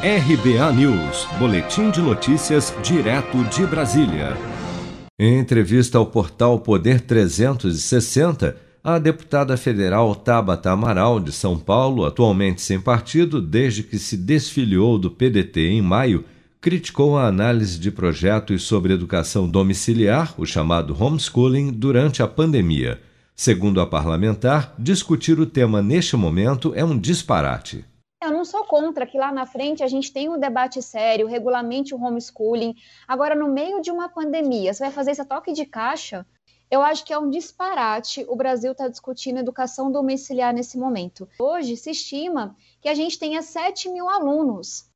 RBA News, Boletim de Notícias, direto de Brasília. Em entrevista ao portal Poder 360, a deputada federal Tabata Amaral, de São Paulo, atualmente sem partido desde que se desfiliou do PDT em maio, criticou a análise de projetos sobre educação domiciliar, o chamado homeschooling, durante a pandemia. Segundo a parlamentar, discutir o tema neste momento é um disparate. Não sou contra que lá na frente a gente tenha um debate sério, regulamente o homeschooling. Agora, no meio de uma pandemia, você vai fazer esse toque de caixa? Eu acho que é um disparate o Brasil está discutindo educação domiciliar nesse momento. Hoje se estima que a gente tenha 7 mil alunos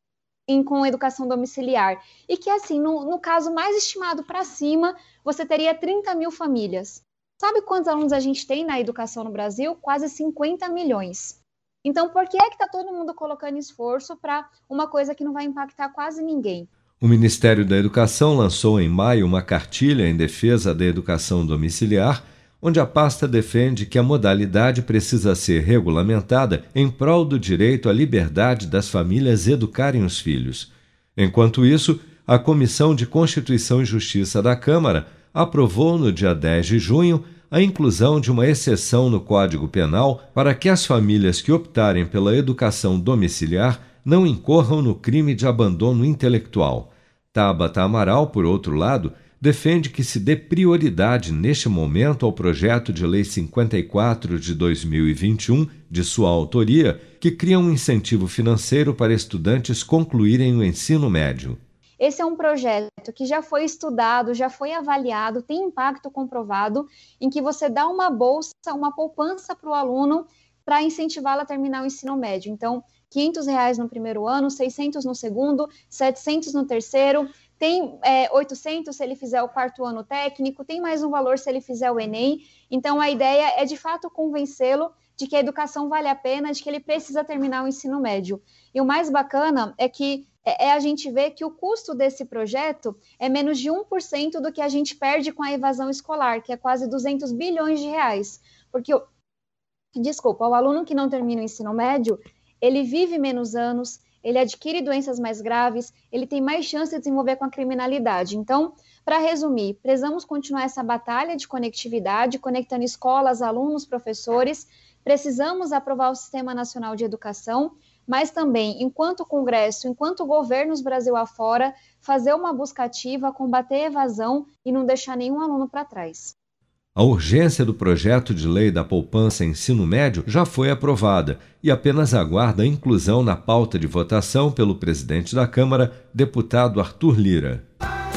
em, com educação domiciliar. E que, assim, no, no caso mais estimado para cima, você teria 30 mil famílias. Sabe quantos alunos a gente tem na educação no Brasil? Quase 50 milhões. Então, por que é que está todo mundo colocando esforço para uma coisa que não vai impactar quase ninguém? O Ministério da Educação lançou em maio uma cartilha em defesa da educação domiciliar, onde a pasta defende que a modalidade precisa ser regulamentada em prol do direito à liberdade das famílias educarem os filhos. Enquanto isso, a Comissão de Constituição e Justiça da Câmara aprovou no dia 10 de junho a inclusão de uma exceção no Código Penal para que as famílias que optarem pela educação domiciliar não incorram no crime de abandono intelectual. Tabata Amaral, por outro lado, defende que se dê prioridade neste momento ao projeto de Lei 54 de 2021, de sua autoria, que cria um incentivo financeiro para estudantes concluírem o ensino médio. Esse é um projeto que já foi estudado, já foi avaliado, tem impacto comprovado, em que você dá uma bolsa, uma poupança para o aluno para incentivá-lo a terminar o ensino médio. Então, 500 reais no primeiro ano, 600 no segundo, 700 no terceiro, tem é, 800 se ele fizer o quarto ano técnico, tem mais um valor se ele fizer o Enem. Então, a ideia é, de fato, convencê-lo de que a educação vale a pena, de que ele precisa terminar o ensino médio. E o mais bacana é que é, é a gente ver que o custo desse projeto é menos de 1% do que a gente perde com a evasão escolar, que é quase 200 bilhões de reais. Porque, desculpa, o aluno que não termina o ensino médio, ele vive menos anos, ele adquire doenças mais graves, ele tem mais chance de desenvolver com a criminalidade. Então, para resumir, precisamos continuar essa batalha de conectividade, conectando escolas, alunos, professores. Precisamos aprovar o Sistema Nacional de Educação mas também, enquanto Congresso, enquanto governos Brasil afora, fazer uma busca ativa, combater a evasão e não deixar nenhum aluno para trás. A urgência do projeto de lei da poupança ensino médio já foi aprovada e apenas aguarda a inclusão na pauta de votação pelo presidente da Câmara, deputado Arthur Lira.